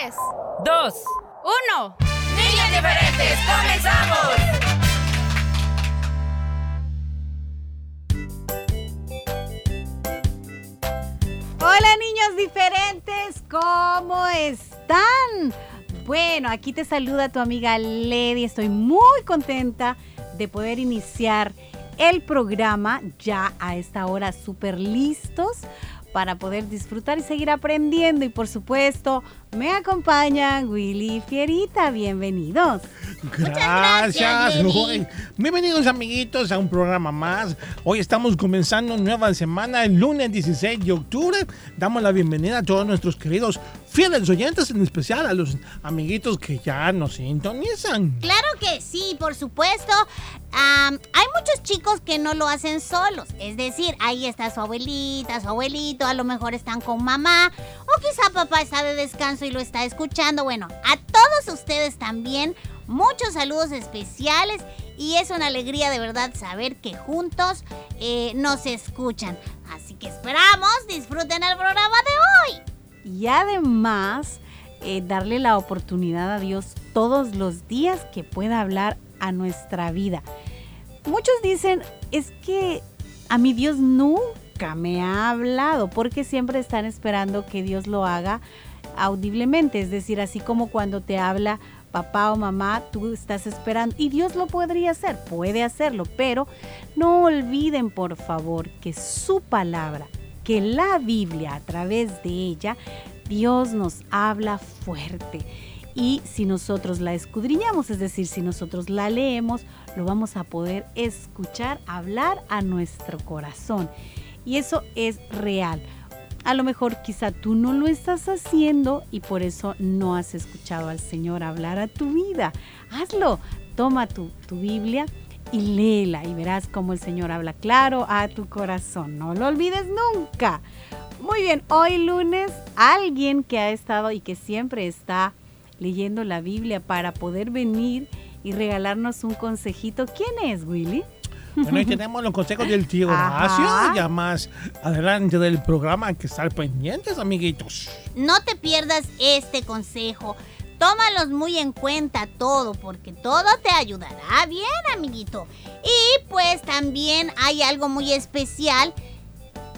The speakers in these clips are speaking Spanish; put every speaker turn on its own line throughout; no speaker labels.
tres,
dos,
uno.
niños diferentes, comenzamos.
Hola niños diferentes, ¿cómo están? Bueno, aquí te saluda tu amiga Lady. Estoy muy contenta de poder iniciar el programa ya a esta hora súper listos para poder disfrutar y seguir aprendiendo. Y por supuesto, me acompañan Willy y Fierita. Bienvenidos.
Gracias. Uy, Bienvenidos amiguitos a un programa más. Hoy estamos comenzando nueva semana, el lunes 16 de octubre. Damos la bienvenida a todos nuestros queridos fieles oyentes, en especial a los amiguitos que ya nos sintonizan.
Claro que sí, por supuesto. Hay muchos chicos que no lo hacen solos. Es decir, ahí está su abuelita, su abuelito, a lo mejor están con mamá. O quizá papá está de descanso y lo está escuchando. Bueno, a todos ustedes también, muchos saludos especiales. Y es una alegría de verdad saber que juntos eh, nos escuchan. Así que esperamos, disfruten el programa de hoy.
Y además, eh, darle la oportunidad a Dios todos los días que pueda hablar a nuestra vida. Muchos dicen, es que a mi Dios nunca me ha hablado, porque siempre están esperando que Dios lo haga audiblemente, es decir, así como cuando te habla papá o mamá, tú estás esperando y Dios lo podría hacer, puede hacerlo, pero no olviden por favor que su palabra, que la Biblia a través de ella, Dios nos habla fuerte. Y si nosotros la escudriñamos, es decir, si nosotros la leemos, lo vamos a poder escuchar hablar a nuestro corazón. Y eso es real. A lo mejor quizá tú no lo estás haciendo y por eso no has escuchado al Señor hablar a tu vida. Hazlo. Toma tu, tu Biblia y léela y verás cómo el Señor habla claro a tu corazón. No lo olvides nunca. Muy bien, hoy lunes alguien que ha estado y que siempre está leyendo la Biblia para poder venir y regalarnos un consejito. ¿Quién es, Willy?
Bueno, ahí tenemos los consejos del tío
Ajá.
Horacio. Ya más adelante del programa hay que estar pendientes, amiguitos.
No te pierdas este consejo. Tómalos muy en cuenta todo, porque todo te ayudará bien, amiguito. Y pues también hay algo muy especial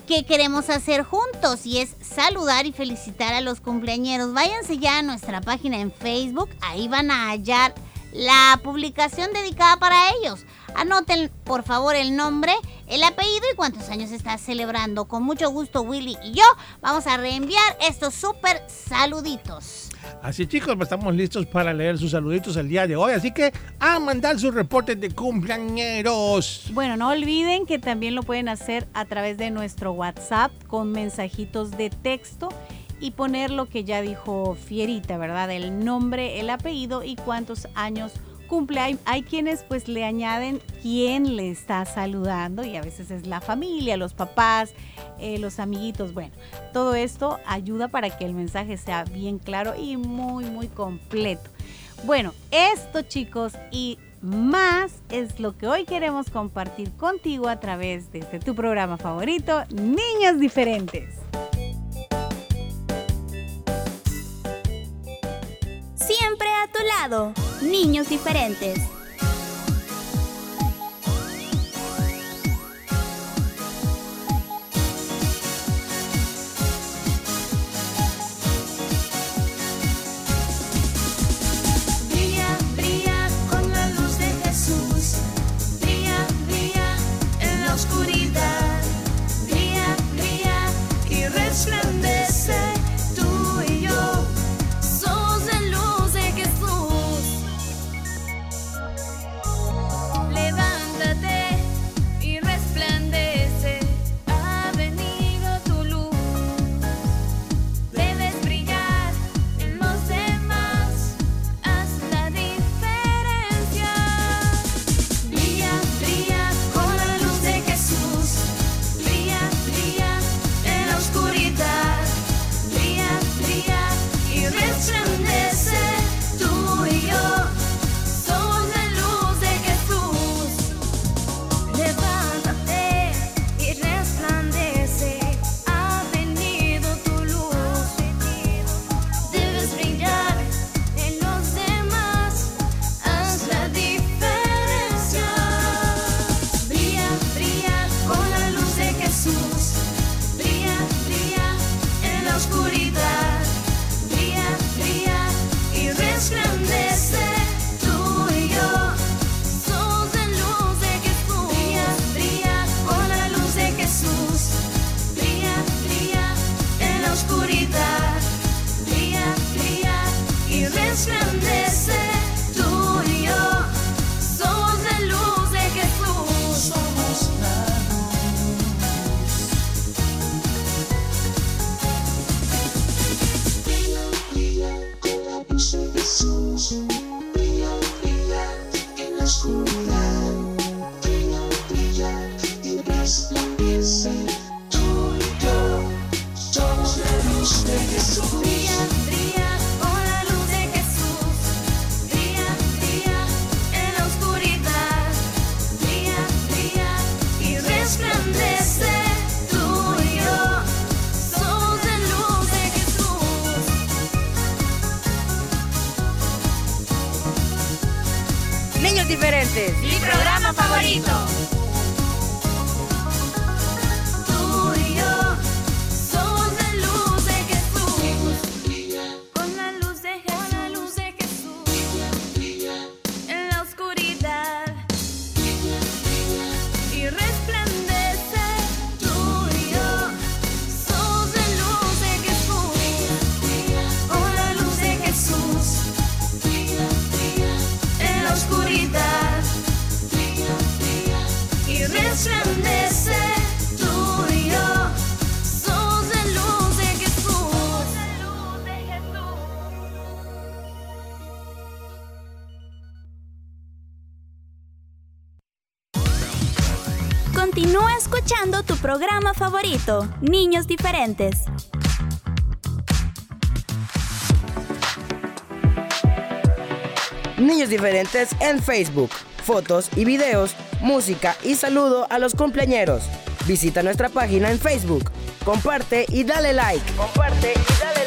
que queremos hacer juntos y es saludar y felicitar a los cumpleañeros. Váyanse ya a nuestra página en Facebook, ahí van a hallar la publicación dedicada para ellos. Anoten por favor el nombre, el apellido y cuántos años estás celebrando. Con mucho gusto Willy y yo vamos a reenviar estos súper saluditos.
Así chicos, pues, estamos listos para leer sus saluditos el día de hoy. Así que a mandar sus reportes de cumpleañeros.
Bueno, no olviden que también lo pueden hacer a través de nuestro WhatsApp con mensajitos de texto y poner lo que ya dijo Fierita, ¿verdad? El nombre, el apellido y cuántos años cumple. Hay, quienes pues le añaden quién le está saludando y a veces es la familia, los papás, eh, los amiguitos. Bueno, todo esto ayuda para que el mensaje sea bien claro y muy, muy completo. Bueno, esto chicos y más es lo que hoy queremos compartir contigo a través de este, tu programa favorito, Niños Diferentes.
siempre a tu lado.
Niños diferentes. school. Programa favorito,
Niños Diferentes.
Niños Diferentes en Facebook. Fotos y videos, música y saludo a los cumpleañeros. Visita nuestra página en Facebook. Comparte y dale like. Comparte y dale like.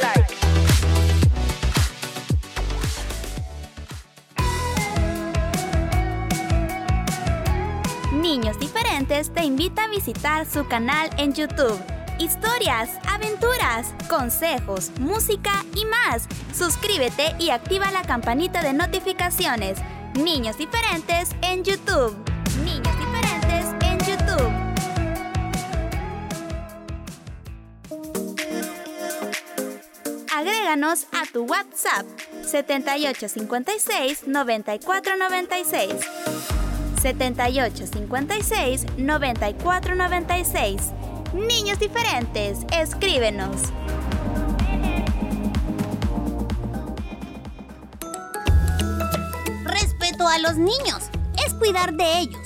Te invita a visitar su canal en YouTube. Historias, aventuras, consejos, música y más. Suscríbete y activa la campanita de notificaciones. Niños Diferentes en YouTube. Niños Diferentes en YouTube. Agréganos a tu WhatsApp 7856 9496. 7856 9496. Niños diferentes, escríbenos.
Respeto a los niños es cuidar de ellos.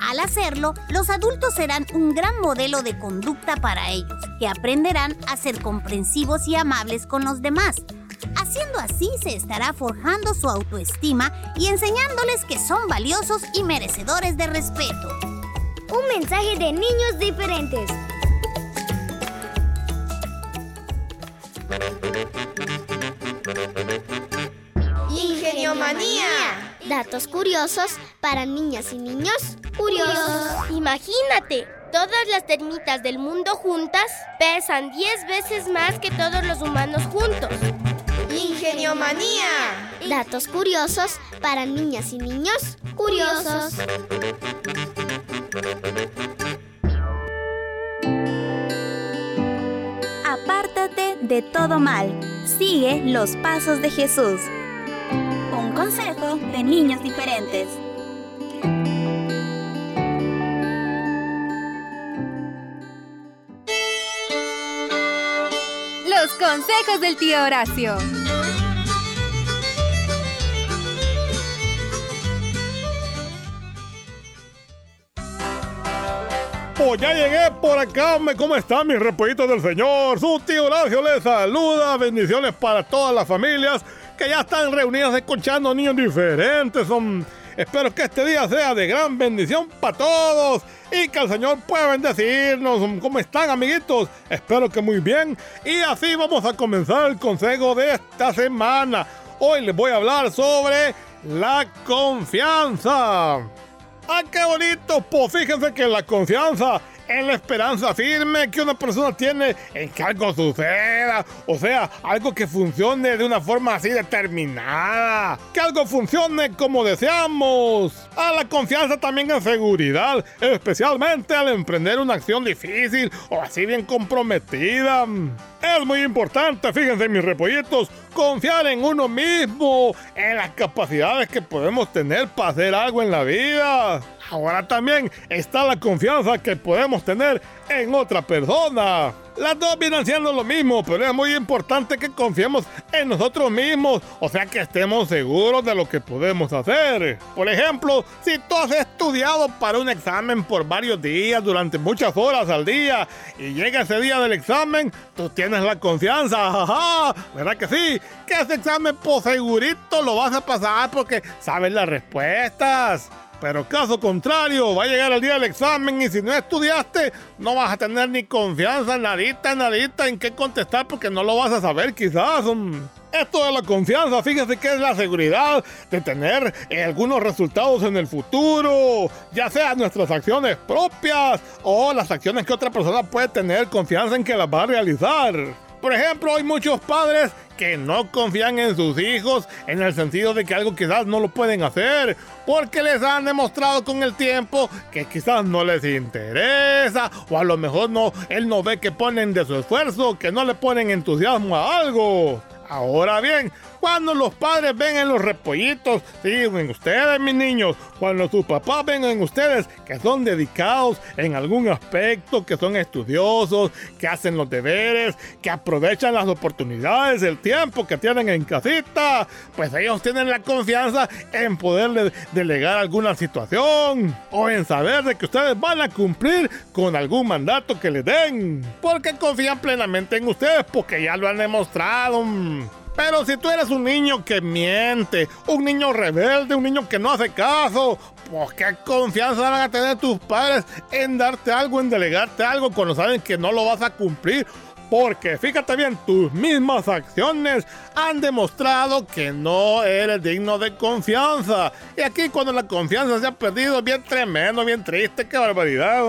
Al hacerlo, los adultos serán un gran modelo de conducta para ellos, que aprenderán a ser comprensivos y amables con los demás. Haciendo así se estará forjando su autoestima y enseñándoles que son valiosos y merecedores de respeto.
Un mensaje de niños diferentes.
Ingenio
Ingeniomanía. Datos curiosos para niñas y niños curiosos.
Imagínate, todas las termitas del mundo juntas pesan 10 veces más que todos los humanos juntos.
Ingeniomanía. Datos curiosos para niñas y niños curiosos.
Apártate de todo mal. Sigue los pasos de Jesús. Un consejo de niños diferentes.
Los consejos del tío Horacio.
Pues ya llegué por acá. ¿Cómo están mis repollitos del Señor? Su tío Horacio les saluda. Bendiciones para todas las familias que ya están reunidas escuchando niños diferentes. Son... Espero que este día sea de gran bendición para todos y que el Señor pueda bendecirnos. ¿Cómo están, amiguitos? Espero que muy bien. Y así vamos a comenzar el consejo de esta semana. Hoy les voy a hablar sobre la confianza. ¡Ah, qué bonito! Pues fíjense que la confianza es la esperanza firme que una persona tiene en que algo suceda. O sea, algo que funcione de una forma así determinada. Que algo funcione como deseamos. A la confianza también en seguridad, especialmente al emprender una acción difícil o así bien comprometida. Es muy importante, fíjense mis repollitos, confiar en uno mismo, en las capacidades que podemos tener para hacer algo en la vida. Ahora también está la confianza que podemos tener en otra persona. Las dos vienen siendo lo mismo, pero es muy importante que confiemos en nosotros mismos, o sea que estemos seguros de lo que podemos hacer. Por ejemplo, si tú has estudiado para un examen por varios días, durante muchas horas al día, y llega ese día del examen, tú tienes la confianza, jaja, ¿verdad que sí? Que ese examen por segurito lo vas a pasar porque sabes las respuestas. Pero caso contrario, va a llegar el día del examen y si no estudiaste, no vas a tener ni confianza, nadita, nadita en qué contestar porque no lo vas a saber quizás. Esto de la confianza, fíjese que es la seguridad de tener algunos resultados en el futuro, ya sea nuestras acciones propias o las acciones que otra persona puede tener confianza en que las va a realizar. Por ejemplo, hay muchos padres que no confían en sus hijos en el sentido de que algo quizás no lo pueden hacer porque les han demostrado con el tiempo que quizás no les interesa o a lo mejor no él no ve que ponen de su esfuerzo, que no le ponen entusiasmo a algo. Ahora bien, cuando los padres ven en los repollitos, sí, en ustedes, mis niños, cuando sus papás ven en ustedes que son dedicados en algún aspecto, que son estudiosos, que hacen los deberes, que aprovechan las oportunidades, el tiempo que tienen en casita, pues ellos tienen la confianza en poderle delegar alguna situación o en saber de que ustedes van a cumplir con algún mandato que les den, porque confían plenamente en ustedes porque ya lo han demostrado. Pero si tú eres un niño que miente, un niño rebelde, un niño que no hace caso, pues qué confianza van a tener tus padres en darte algo, en delegarte algo cuando saben que no lo vas a cumplir. Porque fíjate bien, tus mismas acciones han demostrado que no eres digno de confianza. Y aquí cuando la confianza se ha perdido, bien tremendo, bien triste, qué barbaridad.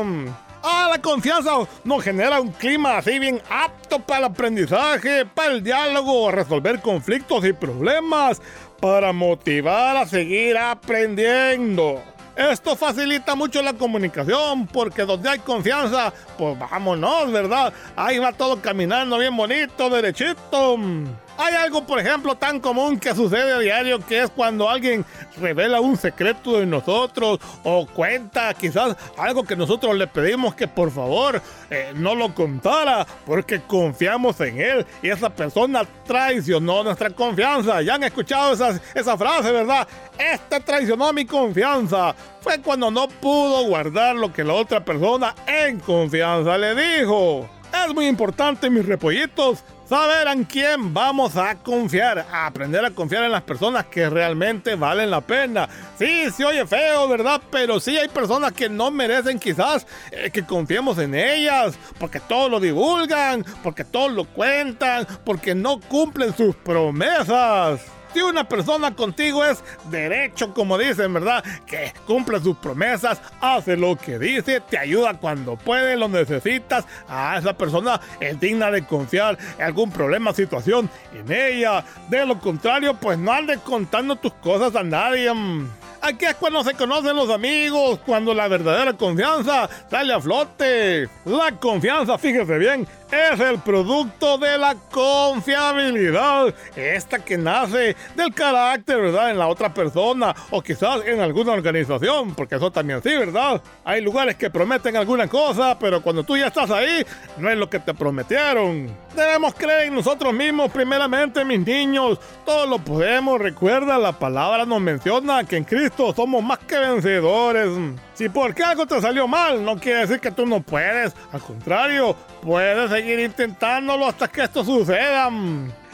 Ah, la confianza nos genera un clima así bien apto para el aprendizaje, para el diálogo, resolver conflictos y problemas, para motivar a seguir aprendiendo. Esto facilita mucho la comunicación porque donde hay confianza, pues vámonos, ¿verdad? Ahí va todo caminando bien bonito, derechito. Hay algo, por ejemplo, tan común que sucede a diario, que es cuando alguien revela un secreto de nosotros o cuenta quizás algo que nosotros le pedimos que por favor eh, no lo contara porque confiamos en él y esa persona traicionó nuestra confianza. Ya han escuchado esa, esa frase, ¿verdad? Este traicionó mi confianza. Fue cuando no pudo guardar lo que la otra persona en confianza le dijo. Es muy importante, mis repollitos, saber en quién vamos a confiar, a aprender a confiar en las personas que realmente valen la pena. Sí, se oye feo, ¿verdad? Pero sí hay personas que no merecen quizás eh, que confiemos en ellas, porque todos lo divulgan, porque todos lo cuentan, porque no cumplen sus promesas. Si una persona contigo es derecho, como dicen, ¿verdad? Que cumple sus promesas, hace lo que dice, te ayuda cuando puede, lo necesitas. A esa persona es digna de confiar en algún problema, situación en ella. De lo contrario, pues no andes contando tus cosas a nadie. Aquí es cuando se conocen los amigos, cuando la verdadera confianza sale a flote. La confianza, fíjese bien, es el producto de la confiabilidad. Esta que nace del carácter, ¿verdad? En la otra persona o quizás en alguna organización, porque eso también sí, ¿verdad? Hay lugares que prometen alguna cosa, pero cuando tú ya estás ahí, no es lo que te prometieron. Debemos creer en nosotros mismos primeramente, mis niños. Todos lo podemos. Recuerda, la palabra nos menciona que en Cristo somos más que vencedores. Si porque algo te salió mal, no quiere decir que tú no puedes. Al contrario, puedes intentándolo hasta que esto suceda.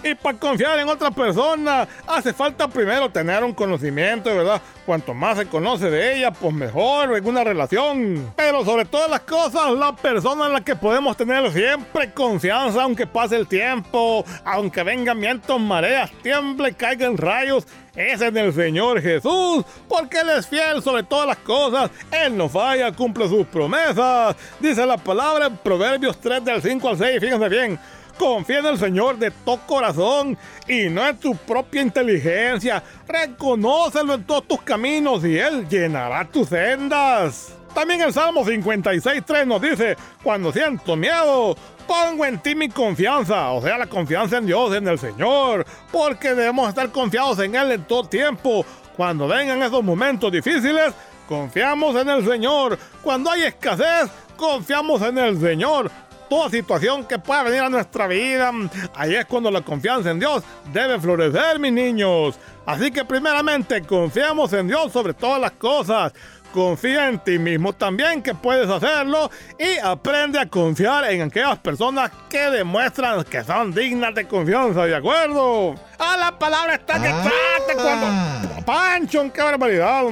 Y para confiar en otra persona, hace falta primero tener un conocimiento, ¿verdad? Cuanto más se conoce de ella, pues mejor en una relación. Pero sobre todas las cosas, la persona en la que podemos tener siempre confianza, aunque pase el tiempo, aunque vengan vientos, mareas, tiemble, caigan rayos, es en el Señor Jesús, porque Él es fiel sobre todas las cosas. Él no falla, cumple sus promesas. Dice la palabra en Proverbios 3 del 5 al 6, fíjense bien. Confía en el Señor de todo corazón y no en tu propia inteligencia. Reconócelo en todos tus caminos y Él llenará tus sendas. También el Salmo 56.3 nos dice, cuando siento miedo, pongo en ti mi confianza, o sea, la confianza en Dios, en el Señor, porque debemos estar confiados en Él en todo tiempo. Cuando vengan esos momentos difíciles, confiamos en el Señor. Cuando hay escasez, confiamos en el Señor toda situación que pueda venir a nuestra vida. Ahí es cuando la confianza en Dios debe florecer, mis niños. Así que primeramente confiamos en Dios sobre todas las cosas. Confía en ti mismo también que puedes hacerlo y aprende a confiar en aquellas personas que demuestran que son dignas de confianza, ¿de acuerdo? A la palabra está que
Ah.
cuando... Pancho, qué barbaridad.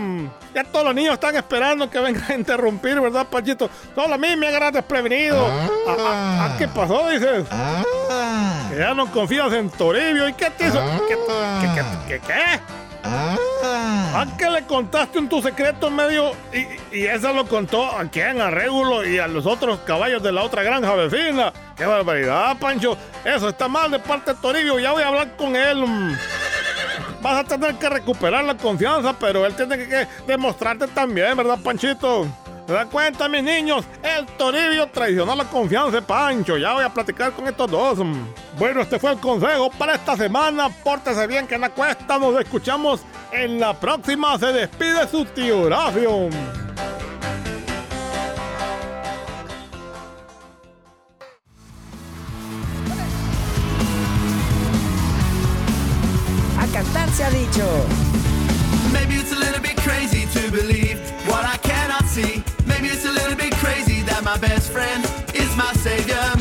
Ya todos los niños están esperando que vengan a interrumpir, ¿verdad, Panchito? Solo a mí me agarras desprevenido. ¿A, a- a qué pasó, dices? Que ya no confías en Toribio. ¿Y qué te hizo? ¿Qué, qué, qué, qué, qué? ¿A qué le contaste un tu secreto en medio? Y, y eso lo contó a quién, a Régulo y a los otros caballos de la otra granja vecina. ¡Qué barbaridad, Pancho! Eso está mal de parte de Toribio. Ya voy a hablar con él. Vas a tener que recuperar la confianza, pero él tiene que demostrarte también, ¿verdad, Panchito? ¿Se dan cuenta, mis niños? El Toribio traicionó la confianza de Pancho. Ya voy a platicar con estos dos. Bueno, este fue el consejo para esta semana. Pórtese bien, que la cuesta. Nos escuchamos en la próxima. Se despide su tío Horacio.
A cantar se ha dicho.
Maybe it's a little bit crazy to believe what I cannot see. Maybe it's a little bit crazy that my best friend is my savior.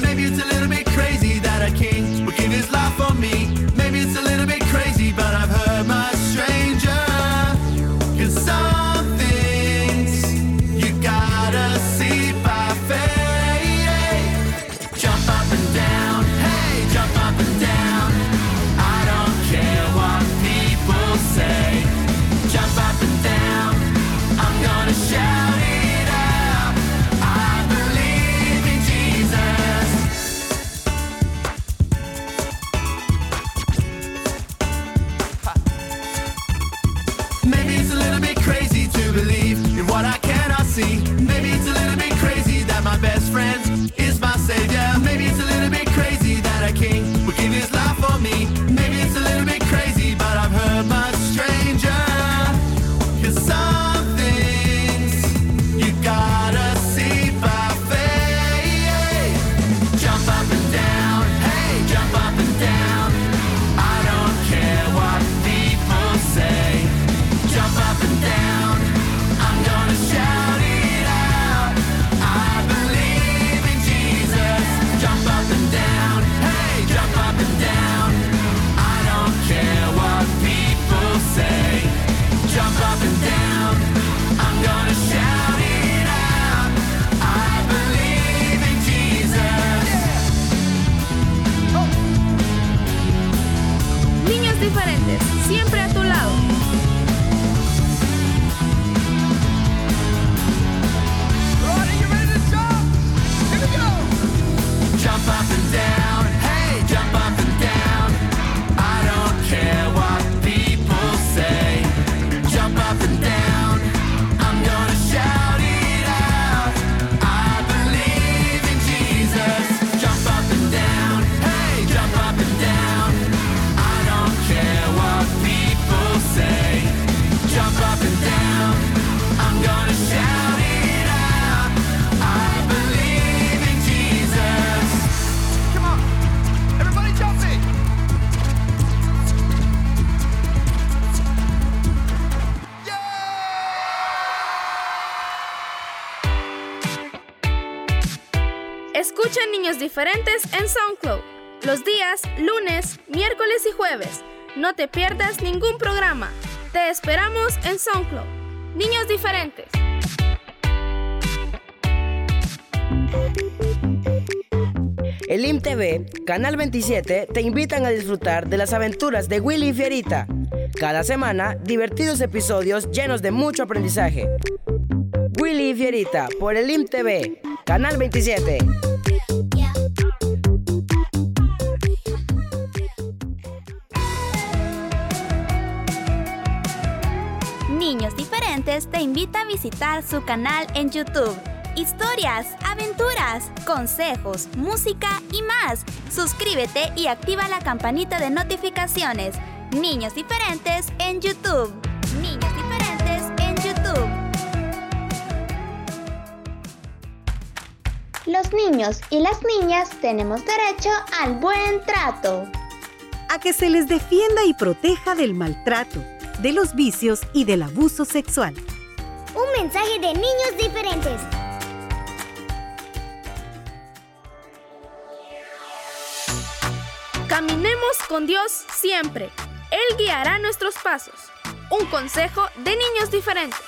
En SoundCloud. Los días lunes, miércoles y jueves. No te pierdas ningún programa. Te esperamos en SoundCloud. Niños Diferentes.
El IMTV, Canal 27, te invitan a disfrutar de las aventuras de Willy y Fierita. Cada semana, divertidos episodios llenos de mucho aprendizaje. Willy y Fierita, por el IMTV, Canal 27.
Te invita a visitar su canal en YouTube. Historias, aventuras, consejos, música y más. Suscríbete y activa la campanita de notificaciones. Niños Diferentes en YouTube. Niños Diferentes en YouTube.
Los niños y las niñas tenemos derecho al buen trato.
a que se les defienda y proteja del maltrato, de los vicios y del abuso sexual.
Un mensaje de niños diferentes.
Caminemos con Dios siempre. Él guiará nuestros pasos. Un consejo de niños diferentes.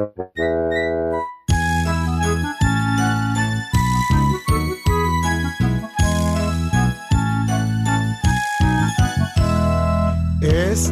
Thank
you.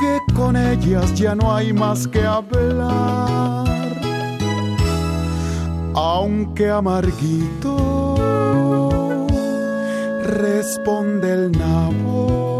que con ellas ya no hay más que hablar. Aunque amarguito responde el nabo.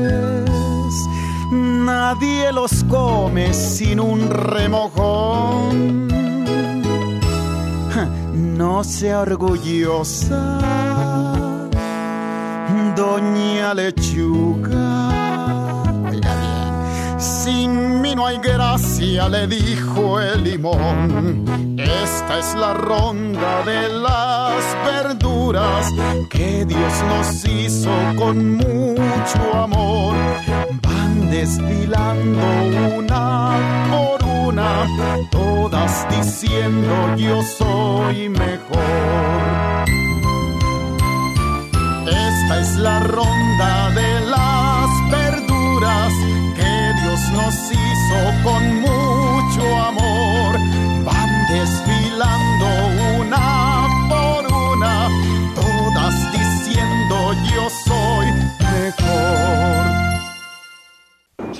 nadie los come sin un remojón. No sea orgullosa, doña lechuga. Sin mí no hay gracia, le dijo el limón. Esta es la ronda de las verduras que Dios nos hizo con mucho amor. Desfilando una por una, todas diciendo yo soy mejor. Esta es la ronda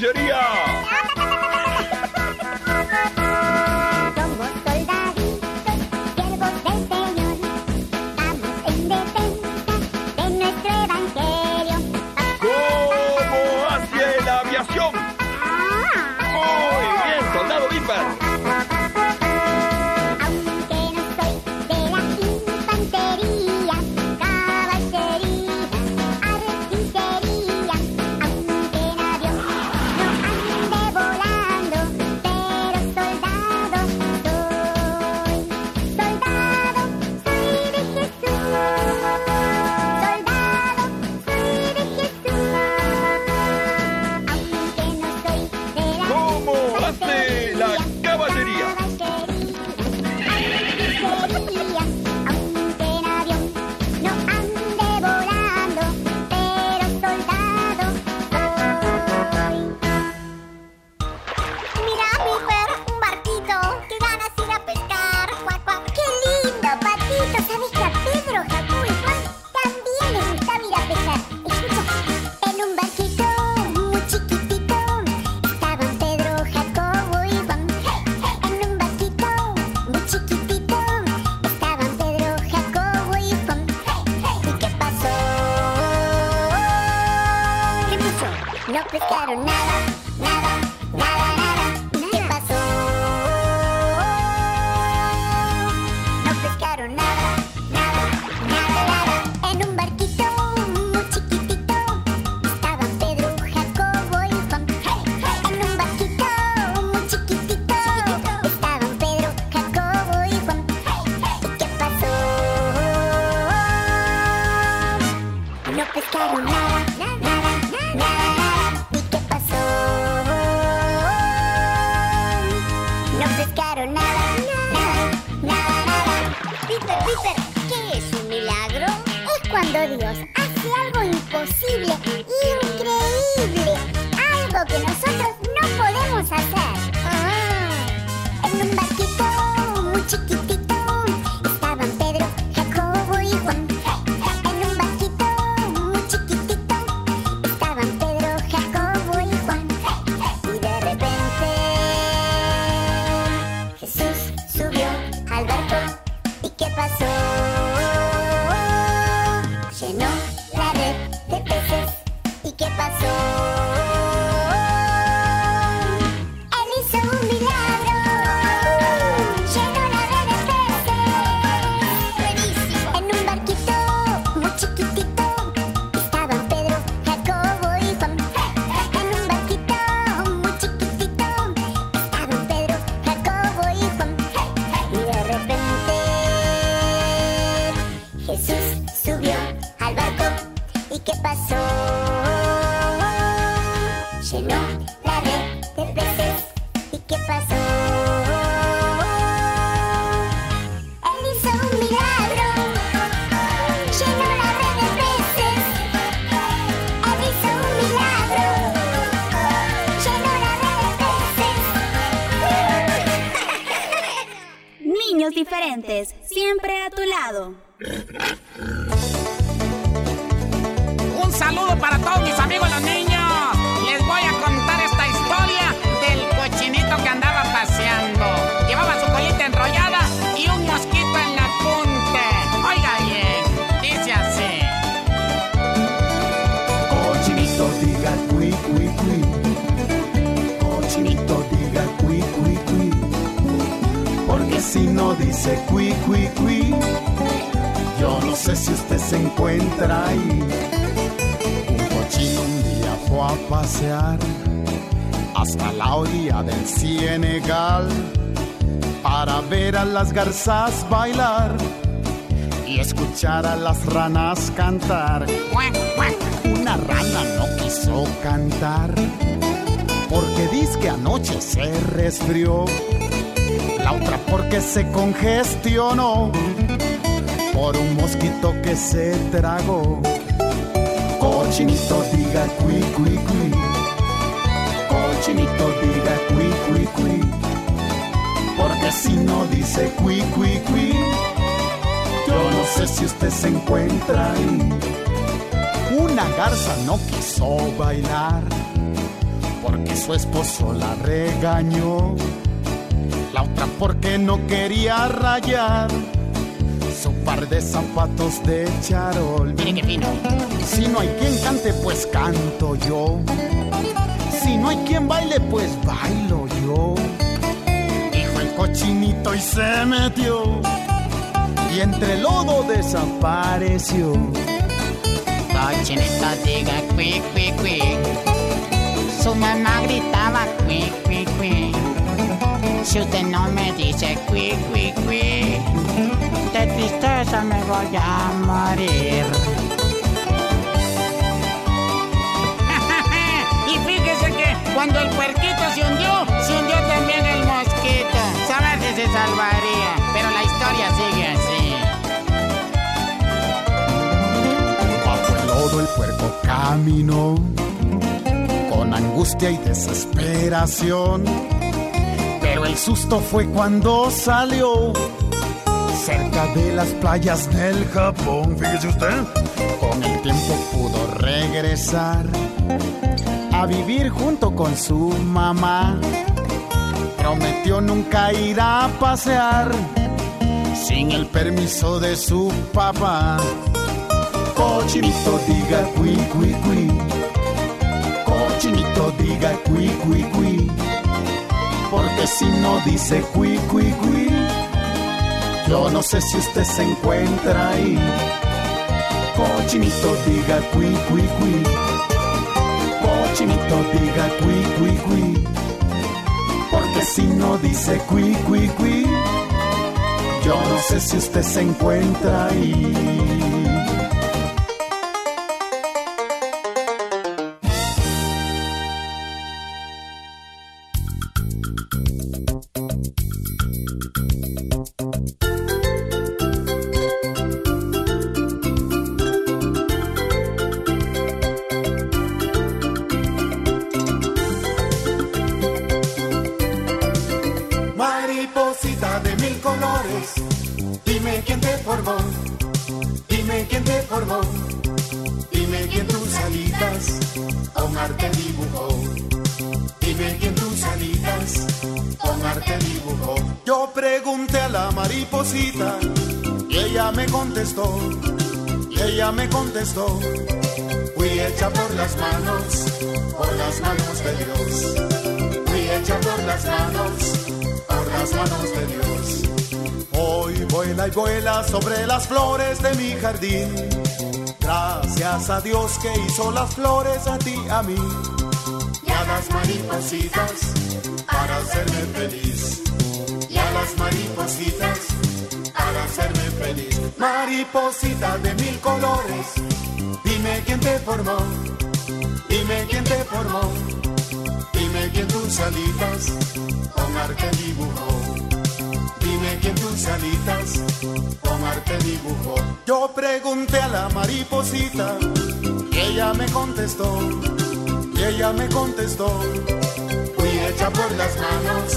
Johnny Senegal para ver a las garzas bailar y escuchar a las ranas cantar. Una rana no quiso cantar porque dice que anoche se resfrió. La otra porque se congestionó por un mosquito que se tragó. Cochinito diga cui cui cui. Cochinito diga cui cui cui. Porque si no dice cui cui cui, yo no sé si usted se encuentra ahí. Una garza no quiso bailar porque su esposo la regañó. La otra porque no quería rayar su par de zapatos de charol.
Miren qué fino.
Si no hay quien cante, pues canto yo. Si no hay quien baile, pues bailo yo. Dijo el cochinito y se metió. Y entre lodo desapareció.
Cochinito diga cui cui cui. Su mamá gritaba cui cui cui. Si usted no me dice cui cui cui, de tristeza me voy a morir. Cuando el puerquito se hundió, se hundió también el mosquito. Saber si se salvaría, pero la historia sigue así.
Bajo el lodo el puerco caminó con angustia y desesperación. Pero el susto fue cuando salió cerca de las playas del Japón. Fíjese usted, con el tiempo pudo regresar a vivir junto con su mamá. Prometió nunca ir a pasear sin el permiso de su papá. Cochinito diga cui cui cui. Cochinito diga cui cui cui. Porque si no dice cui cui cui, yo no sé si usted se encuentra ahí. Cochinito diga cui cui cui. Cochinito diga cui cui cui. Porque si no dice cui cui cui, yo no sé si usted se encuentra ahí. Dime quién tus alitas con arte dibujó. Dime quién tus alitas con arte dibujó. Yo pregunté a la mariposita y ella me contestó. Y ella me contestó. Fui hecha por las manos, por las manos de Dios. Fui hecha por las manos, por las manos de Dios. Hoy vuela y vuela sobre las flores de mi jardín. Gracias a Dios que hizo las flores a ti, a mí. Y a las maripositas para hacerme feliz. Y a las maripositas para hacerme feliz. Mariposita de mil colores, dime quién te formó. Dime quién te formó. Dime quién tus alitas con arte dibujó. Dime quién tus alitas con arte dibujó. Yo pregunté a la mariposita y ella me contestó. Y ella me contestó. Fui hecha por las manos,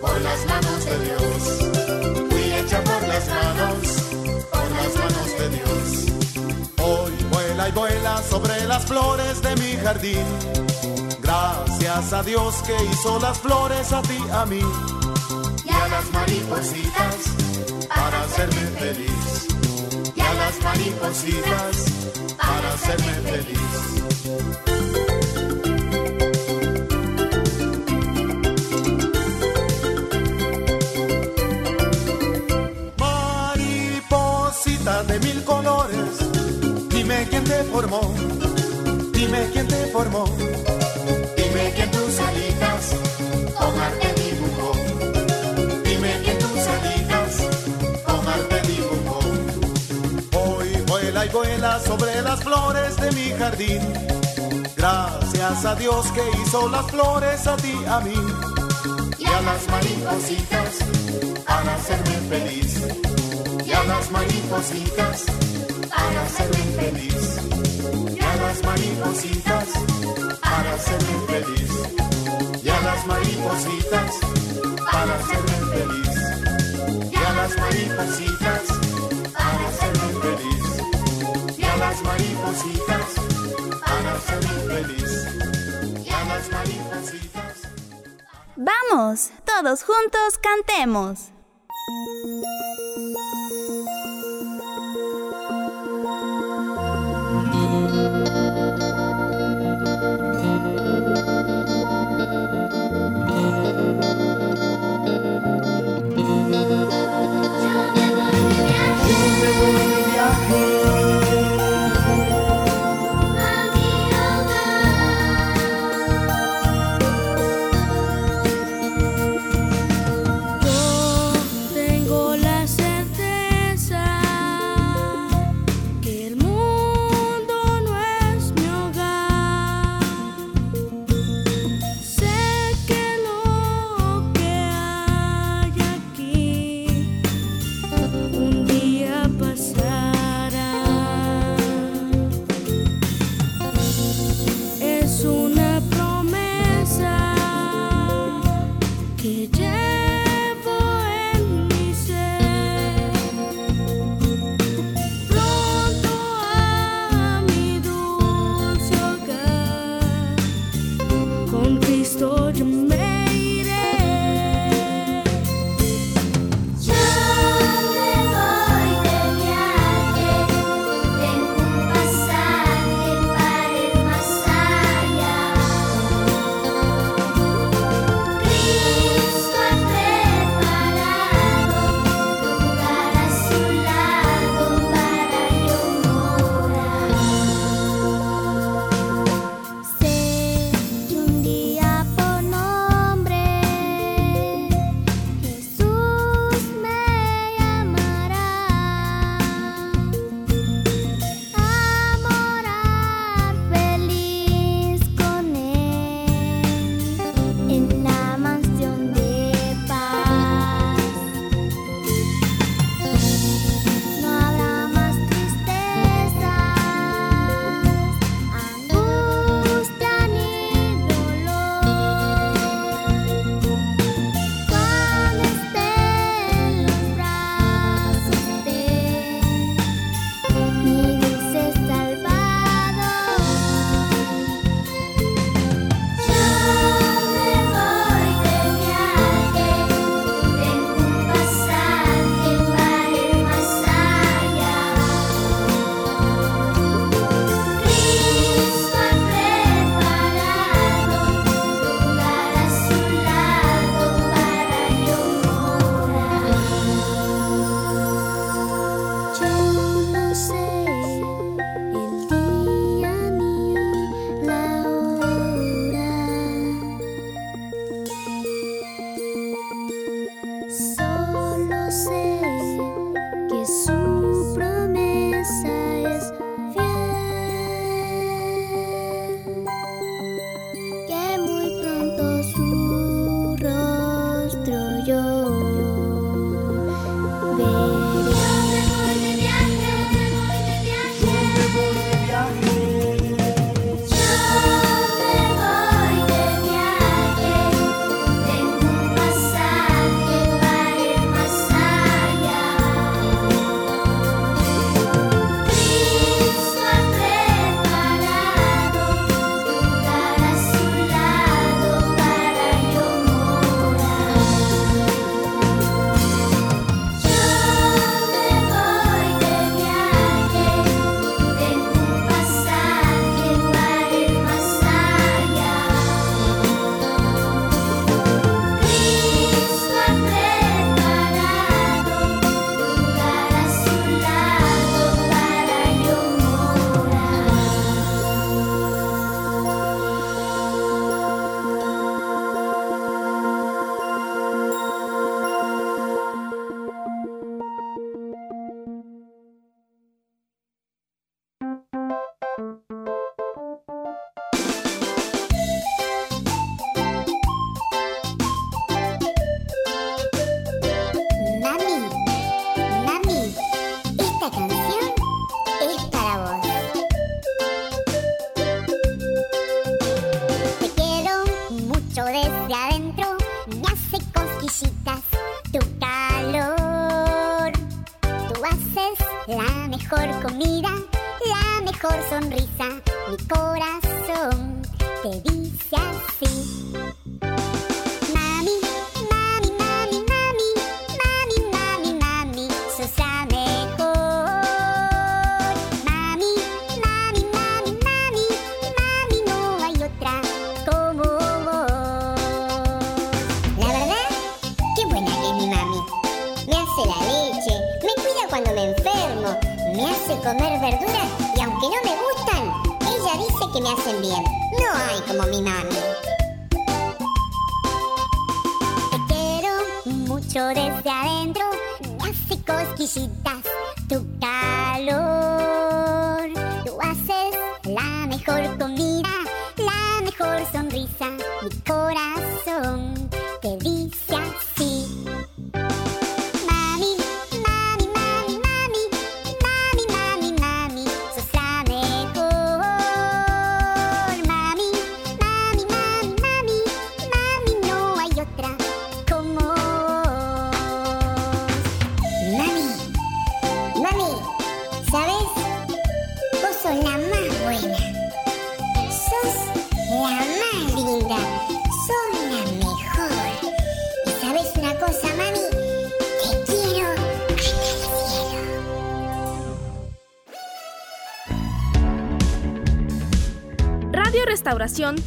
por las manos de Dios. Fui hecha por las manos, por las manos de Dios. Hoy vuela y vuela sobre las flores de mi jardín. Gracias a Dios que hizo las flores a ti, a mí y a las maripositas para hacerme feliz. Y a las maripositas para hacerme feliz. De mil colores, dime quién te formó, dime quién te formó, sobre las flores de mi jardín. Gracias a Dios que hizo las flores a ti, a mí. Y a las maripositas para hacerme feliz. Y a las maripositas para hacerme feliz. Y a las maripositas para hacerme feliz. Y a las maripositas para hacerme feliz. Y a las maripositas las maripositas para hacerme feliz. Y a las maripositas.
Vamos, todos juntos cantemos.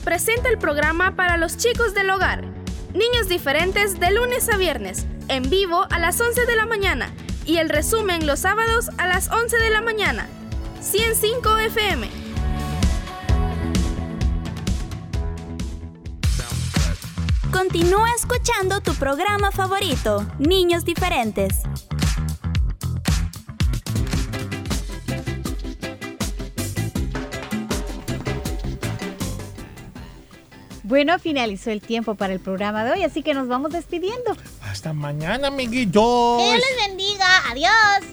Presenta el programa para los chicos del hogar. Niños diferentes de lunes a viernes, en vivo a las 11 de la mañana y el resumen los sábados a las 11 de la mañana. 105 FM.
Continúa escuchando tu programa favorito, Niños Diferentes.
Bueno, finalizó el tiempo para el programa de hoy, así que nos vamos despidiendo.
Hasta mañana, amiguitos.
Que Dios les bendiga. Adiós.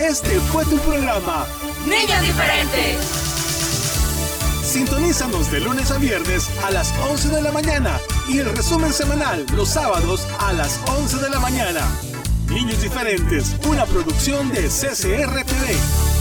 Este fue tu programa.
Niños diferentes.
Sintonízanos de lunes a viernes a las 11 de la mañana y el resumen semanal los sábados a las 11 de la mañana. Niños diferentes, una producción de CCR TV.